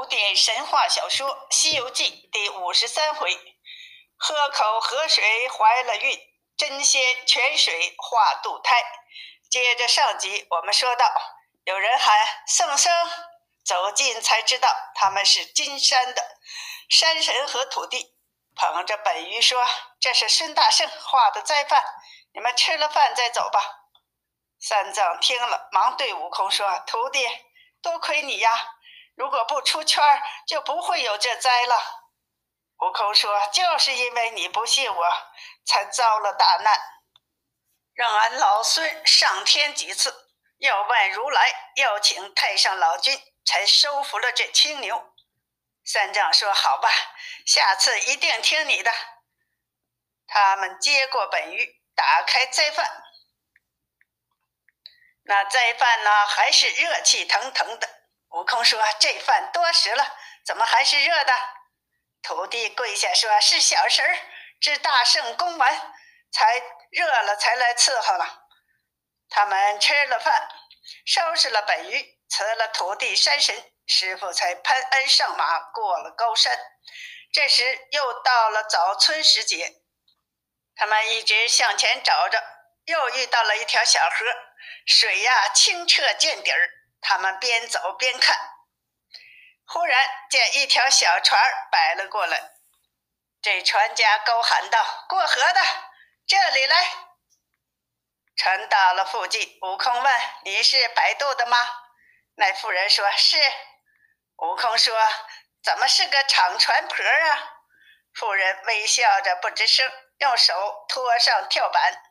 古典神话小说《西游记》第五十三回：喝口河水怀了孕，真仙泉水化肚胎。接着上集，我们说到，有人喊圣僧，走近才知道他们是金山的山神和土地，捧着本鱼说：“这是孙大圣画的斋饭，你们吃了饭再走吧。”三藏听了，忙对悟空说：“徒弟，多亏你呀。”如果不出圈，就不会有这灾了。悟空说：“就是因为你不信我，才遭了大难。让俺老孙上天几次，要问如来，要请太上老君，才收服了这青牛。”三藏说：“好吧，下次一定听你的。”他们接过本鱼，打开斋饭，那斋饭呢，还是热气腾腾的。悟空说：“这饭多时了，怎么还是热的？”徒弟跪下说：“是小神儿知大圣功完，才热了，才来伺候了。”他们吃了饭，收拾了本鱼，辞了徒弟山神，师傅才攀鞍上马，过了高山。这时又到了早春时节，他们一直向前找着，又遇到了一条小河，水呀清澈见底儿。他们边走边看，忽然见一条小船摆了过来。这船家高喊道：“过河的，这里来！”船到了附近，悟空问：“你是摆渡的吗？”那妇人说：“是。”悟空说：“怎么是个敞船婆啊？”妇人微笑着不吱声，用手托上跳板，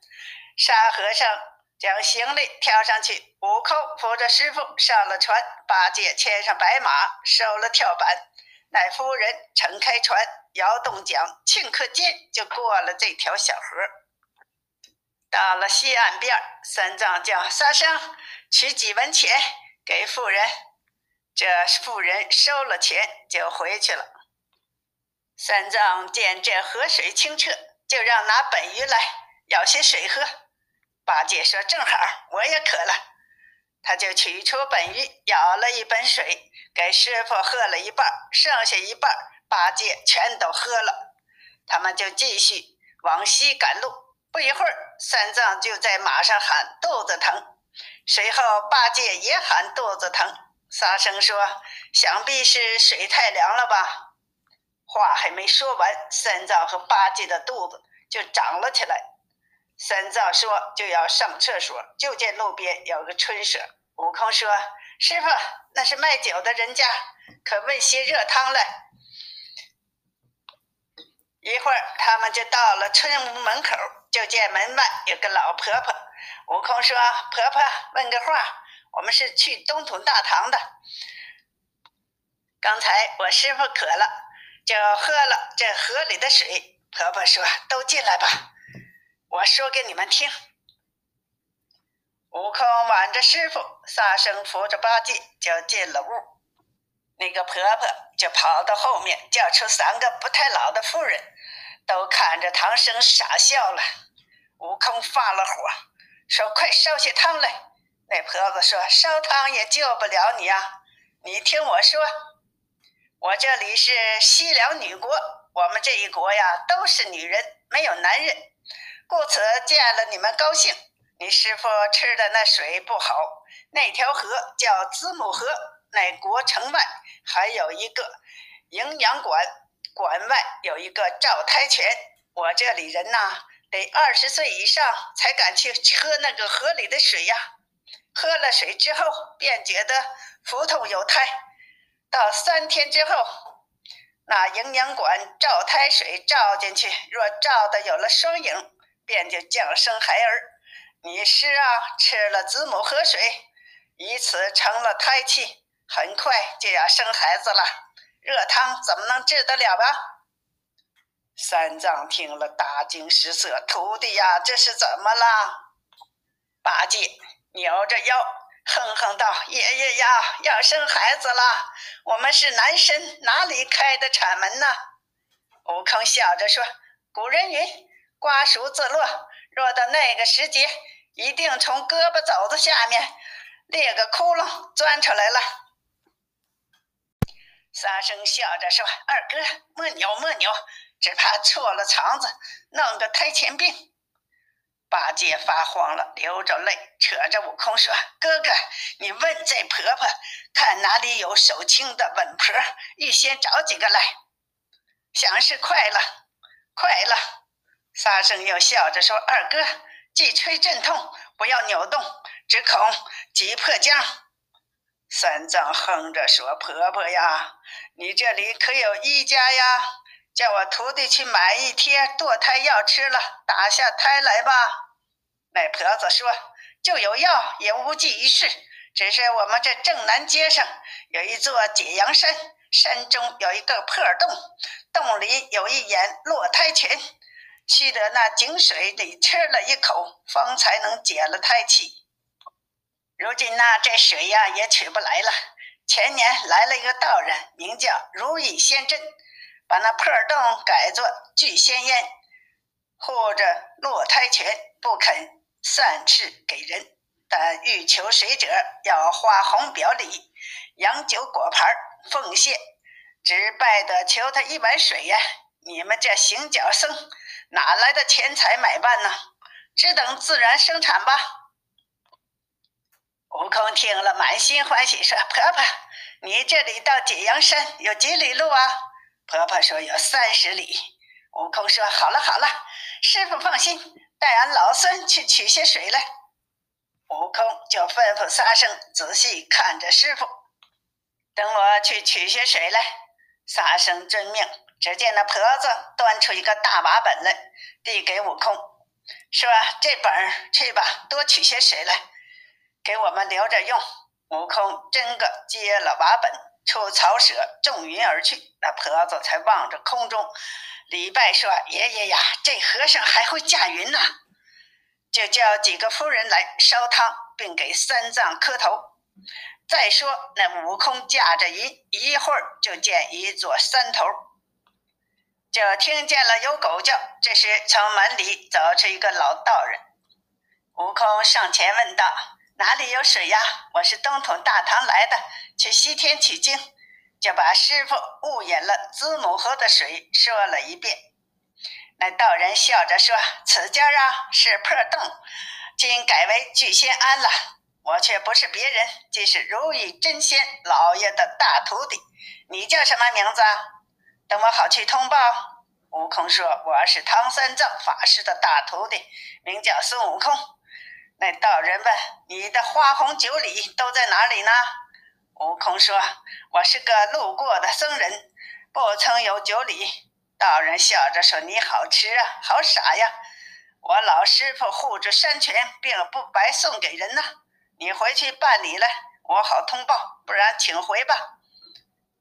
沙和尚。将行李挑上去，悟空扶着师傅上了船，八戒牵上白马，收了跳板。那夫人撑开船，摇动桨，顷刻间就过了这条小河。到了西岸边，三藏叫沙僧取几文钱给妇人，这妇人收了钱就回去了。三藏见这河水清澈，就让拿本鱼来舀些水喝。八戒说：“正好，我也渴了。”他就取出本鱼，舀了一盆水，给师傅喝了一半，剩下一半，八戒全都喝了。他们就继续往西赶路。不一会儿，三藏就在马上喊肚子疼，随后八戒也喊肚子疼。沙僧说：“想必是水太凉了吧？”话还没说完，三藏和八戒的肚子就长了起来。三藏说：“就要上厕所，就见路边有个春舍。悟空说：‘师傅，那是卖酒的人家，可问些热汤来。’一会儿，他们就到了村屋门口，就见门外有个老婆婆。悟空说：‘婆婆，问个话，我们是去东土大唐的。刚才我师傅渴了，就喝了这河里的水。’婆婆说：‘都进来吧。’”我说给你们听，悟空挽着师傅，沙僧扶着八戒就进了屋。那个婆婆就跑到后面，叫出三个不太老的妇人，都看着唐僧傻笑了。悟空发了火，说：“快烧些汤来！”那婆子说：“烧汤也救不了你啊！你听我说，我这里是西凉女国，我们这一国呀，都是女人，没有男人。”故此见了你们高兴。你师傅吃的那水不好，那条河叫子母河，那国城外还有一个营养馆，馆外有一个照胎泉。我这里人呐，得二十岁以上才敢去喝那个河里的水呀。喝了水之后，便觉得腹痛有胎。到三天之后，那营养馆照胎水照进去，若照的有了双影。便就降生孩儿，你是啊吃了子母河水，以此成了胎气，很快就要生孩子了。热汤怎么能治得了啊？三藏听了大惊失色，徒弟呀，这是怎么了？八戒扭着腰哼哼道：“爷爷呀，要生孩子了，我们是男生，哪里开的产门呢？”悟空笑着说：“古人云。”瓜熟自落，若到那个时节，一定从胳膊肘子下面裂个窟窿钻出来了。沙僧笑着说：“二哥，莫扭莫扭，只怕错了肠子，弄个胎前病。”八戒发慌了，流着泪，扯着悟空说：“哥哥，你问这婆婆，看哪里有手轻的稳婆，预先找几个来。”想是快了，快了。沙僧又笑着说：“二哥，既吹阵痛，不要扭动，只恐急破僵。”三藏哼着说：“婆婆呀，你这里可有医家呀？叫我徒弟去买一贴堕胎药吃了，打下胎来吧。”那婆子说：“就有药，也无济于事。只是我们这正南街上有一座解阳山，山中有一个破洞，洞里有一眼落胎泉，须得那井水里吃了一口，方才能解了胎气。”如今呢，这水呀也取不来了。前年来了一个道人，名叫如意仙真，把那破洞改作聚仙烟，护着落胎泉，不肯散赐给人。但欲求水者，要花红表里，洋酒果盘奉献，只拜得求他一碗水呀。你们这行脚僧哪来的钱财买办呢？只等自然生产吧。悟空听了，满心欢喜，说：“婆婆，你这里到解阳山有几里路啊？”婆婆说：“有三十里。”悟空说：“好了好了，师傅放心，带俺老孙去取些水来。”悟空就吩咐沙僧仔细看着师傅，等我去取些水来。沙僧遵命。只见那婆子端出一个大瓦本来，递给悟空，说：“这本去吧，多取些水来。”给我们留着用。悟空真个接了瓦本，出草舍，纵云而去。那婆子才望着空中，礼拜说：“爷爷呀，这和尚还会驾云呢！”就叫几个夫人来烧汤，并给三藏磕头。再说那悟空驾着云，一会儿就见一座山头，就听见了有狗叫。这时从门里走出一个老道人，悟空上前问道。哪里有水呀？我是东土大唐来的，去西天取经，就把师傅误饮了子母河的水说了一遍。那道人笑着说：“此家啊是破洞，今改为聚仙庵了。我却不是别人，即是如意真仙老爷的大徒弟。你叫什么名字？等我好去通报。”悟空说：“我是唐三藏法师的大徒弟，名叫孙悟空。”那道人问：“你的花红酒礼都在哪里呢？”悟空说：“我是个路过的僧人，不曾有酒礼。”道人笑着说：“你好吃啊，好傻呀！我老师傅护着山泉，并不白送给人呐。你回去办理了，我好通报，不然请回吧。”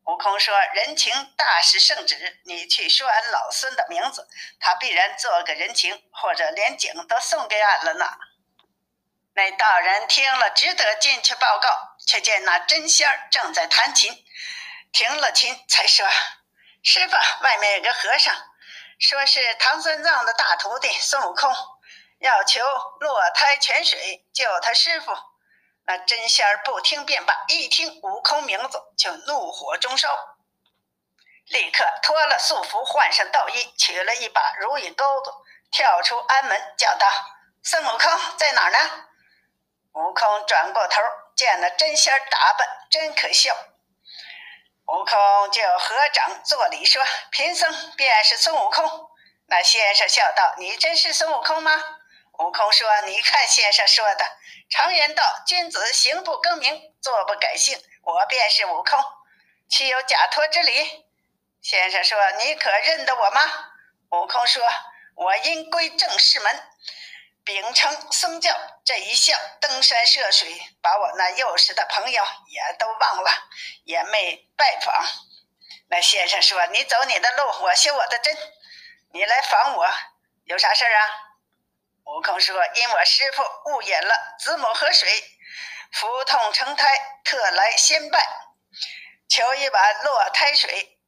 悟空说：“人情大事圣旨，你去说俺老孙的名字，他必然做个人情，或者连井都送给俺了呢。”那道人听了，只得进去报告，却见那真仙儿正在弹琴，停了琴，才说：“师傅，外面有个和尚，说是唐三藏的大徒弟孙悟空，要求落胎泉水救他师傅。”那真仙儿不听便罢，一听悟空名字，就怒火中烧，立刻脱了素服，换上道衣，取了一把如意钩子，跳出安门，叫道：“孙悟空在哪儿呢？”悟空转过头，见了真仙儿打扮，真可笑。悟空就合掌作礼说：“贫僧便是孙悟空。”那先生笑道：“你真是孙悟空吗？”悟空说：“你看先生说的，常言道，君子行不更名，坐不改姓。我便是悟空，岂有假托之理？”先生说：“你可认得我吗？”悟空说：“我因归正式门。”秉承僧教，这一笑登山涉水，把我那幼时的朋友也都忘了，也没拜访。那先生说：“你走你的路，我修我的真。你来访我，有啥事儿啊？”悟空说：“因我师傅误饮了子母河水，腹痛成胎，特来先拜，求一碗落胎水，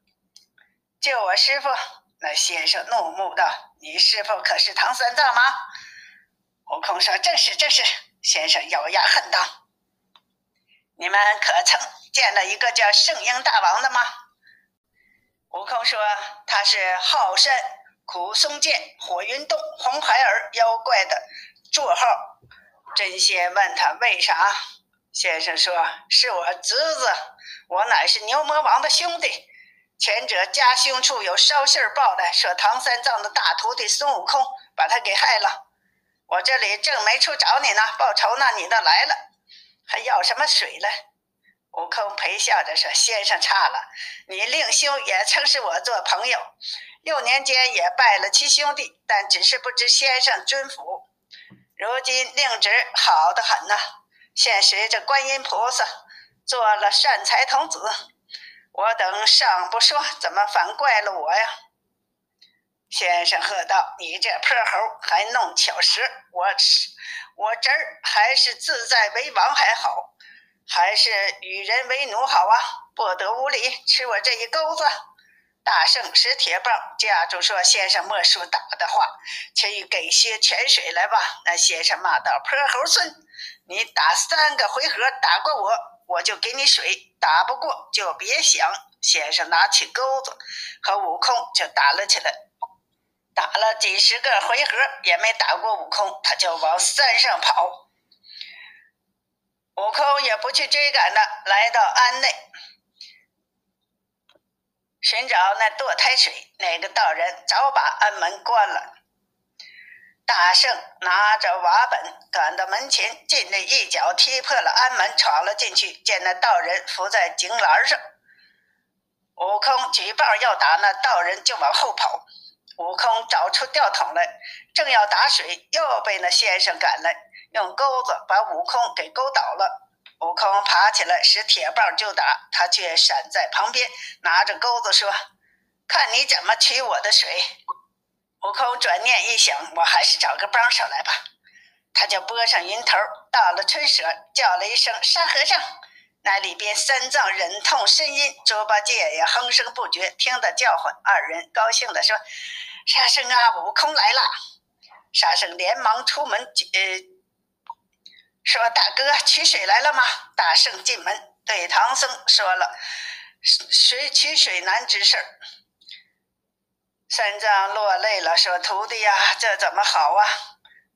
救我师傅。”那先生怒目道：“你师傅可是唐三藏吗？”悟空说：“正是，正是。”先生咬牙恨道：“你们可曾见了一个叫圣婴大王的吗？悟空说他是浩山、苦松涧、火云洞、红孩儿妖怪的绰号。真仙问他为啥？先生说是我侄子，我乃是牛魔王的兄弟。前者家兄处有捎信报来，说唐三藏的大徒弟孙悟空把他给害了。我这里正没处找你呢，报仇呢，你倒来了，还要什么水了？悟空陪笑着说：“先生差了，你令兄也曾是我做朋友，幼年间也拜了七兄弟，但只是不知先生尊府。如今令侄好的很呐，现随着观音菩萨做了善财童子。我等尚不说，怎么反怪了我呀？”先生喝道：“你这泼猴，还弄巧舌！我吃我侄儿还是自在为王还好。”还是与人为奴好啊！不得无礼，吃我这一钩子。大圣使铁棒架住，说：“先生莫说打的话，去给些泉水来吧。”那先生骂道：“泼猴孙，你打三个回合打过我，我就给你水；打不过就别想。”先生拿起钩子和悟空就打了起来，打了几十个回合也没打过悟空，他就往山上跑。悟空也不去追赶了，来到庵内寻找那堕胎水。那个道人早把庵门关了。大圣拿着瓦本赶到门前，进内一脚踢破了庵门，闯了进去，见那道人伏在井栏上。悟空举棒要打那道人，就往后跑。悟空找出吊桶来，正要打水，又被那先生赶来。用钩子把悟空给勾倒了，悟空爬起来使铁棒就打，他却闪在旁边，拿着钩子说：“看你怎么取我的水。”悟空转念一想，我还是找个帮手来吧。他就拨上云头，到了春舍，叫了一声“沙和尚”，那里边三藏忍痛呻吟，猪八戒也哼声不绝。听得叫唤，二人高兴地说：“沙僧啊，悟空来了！”沙僧连忙出门，呃。说：“大哥，取水来了吗？”大圣进门对唐僧说了：“水取水难之事。”三藏落泪了，说：“徒弟呀，这怎么好啊？”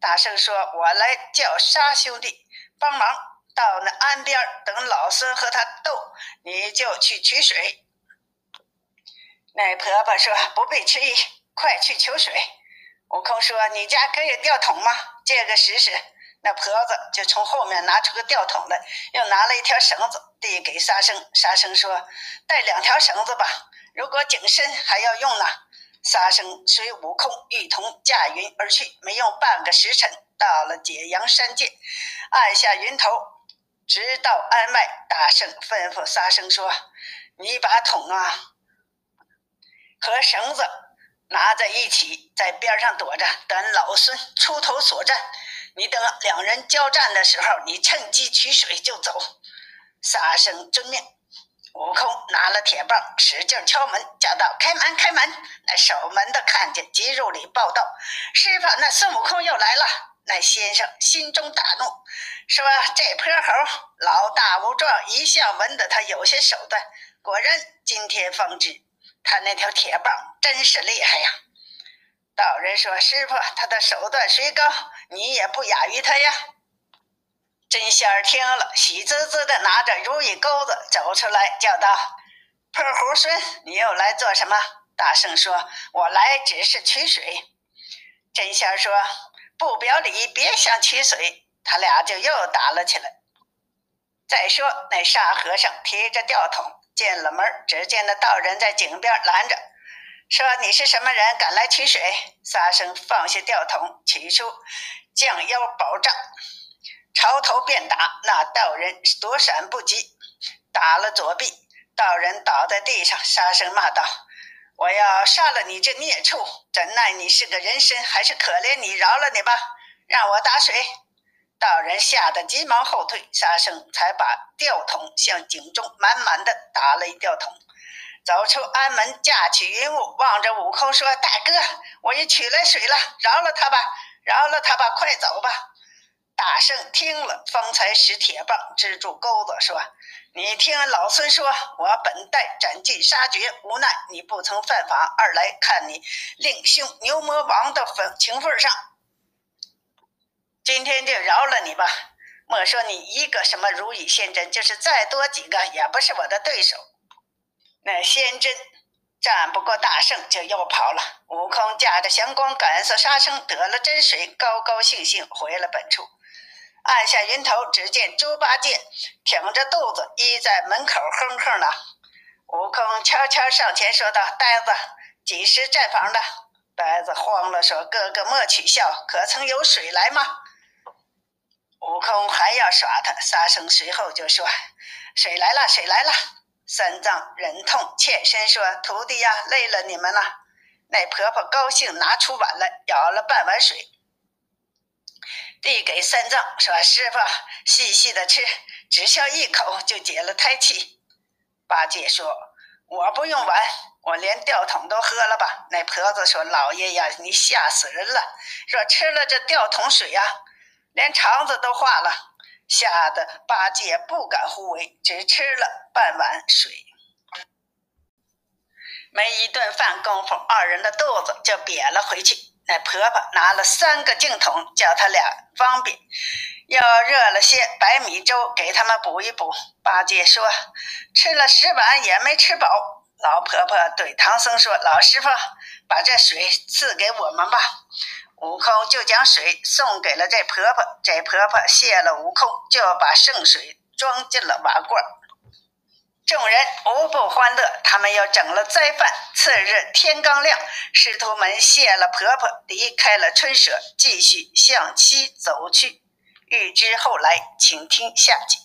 大圣说：“我来叫沙兄弟帮忙，到那岸边等老孙和他斗，你就去取水。”那婆婆说：“不必迟疑，快去求水。”悟空说：“你家可以吊桶吗？借个试试。”那婆子就从后面拿出个吊桶来，又拿了一条绳子递给沙僧。沙僧说：“带两条绳子吧，如果井深还要用呢。”沙僧随悟空一同驾云而去，没用半个时辰，到了解阳山界，按下云头，直到安外。大圣吩咐沙僧说：“你把桶啊和绳子拿在一起，在边上躲着，等老孙出头所战。”你等两人交战的时候，你趁机取水就走。沙僧遵命。悟空拿了铁棒，使劲敲门，叫道：“开门，开门！”那守门的看见，急入里报道：“师傅，那孙悟空又来了。”那先生心中大怒，说：“这泼猴老大无状，一向闻得他有些手段，果然今天方知，他那条铁棒真是厉害呀。”道人说：“师傅，他的手段虽高，你也不亚于他呀。”真仙儿听了，喜滋滋的拿着如意钩子走出来，叫道：“破猴孙，你又来做什么？”大圣说：“我来只是取水。”真仙儿说：“不表里，别想取水。”他俩就又打了起来。再说那沙和尚提着吊桶进了门，只见那道人在井边拦着。说你是什么人，敢来取水？沙僧放下吊桶，取出降妖宝杖，朝头便打。那道人躲闪不及，打了左臂，道人倒在地上。沙僧骂道：“我要杀了你这孽畜！怎奈你是个人参，还是可怜你，饶了你吧，让我打水。”道人吓得急忙后退，沙僧才把吊桶向井中满满的打了一吊桶。走出安门，架起云雾，望着悟空说：“大哥，我也取来水了，饶了他吧，饶了他吧，快走吧。”大圣听了，方才使铁棒支住钩子，说：“你听老孙说，我本待斩尽杀绝，无奈你不曾犯法，二来看你令兄牛魔王的份情分上，今天就饶了你吧。莫说你一个什么如意仙针，就是再多几个，也不是我的对手。那仙针战不过大圣，就又跑了。悟空驾着祥光赶色沙僧，得了真水，高高兴兴回了本处。按下云头，只见猪八戒挺着肚子依在门口哼哼呢。悟空悄悄上前说道：“呆子，几时站房的？”呆子慌了，说：“哥哥莫取笑，可曾有水来吗？”悟空还要耍他，沙僧随后就说：“水来了，水来了。”三藏忍痛欠身说：“徒弟呀，累了你们了。”那婆婆高兴，拿出碗来舀了半碗水。递给三藏说：“师傅，细细的吃，只消一口就解了胎气。”八戒说：“我不用碗，我连吊桶都喝了吧。”那婆子说：“老爷呀，你吓死人了！若吃了这吊桶水呀，连肠子都化了。”吓得八戒不敢胡为，只吃了半碗水。没一顿饭功夫，二人的肚子就瘪了回去。那婆婆拿了三个净桶，叫他俩方便，又热了些白米粥给他们补一补。八戒说：“吃了十碗也没吃饱。”老婆婆对唐僧说：“老师傅，把这水赐给我们吧。”悟空就将水送给了这婆婆，这婆婆谢了悟空，就把圣水装进了瓦罐。众人无不欢乐，他们又整了斋饭。次日天刚亮，师徒们谢了婆婆，离开了春舍，继续向西走去。欲知后来，请听下集。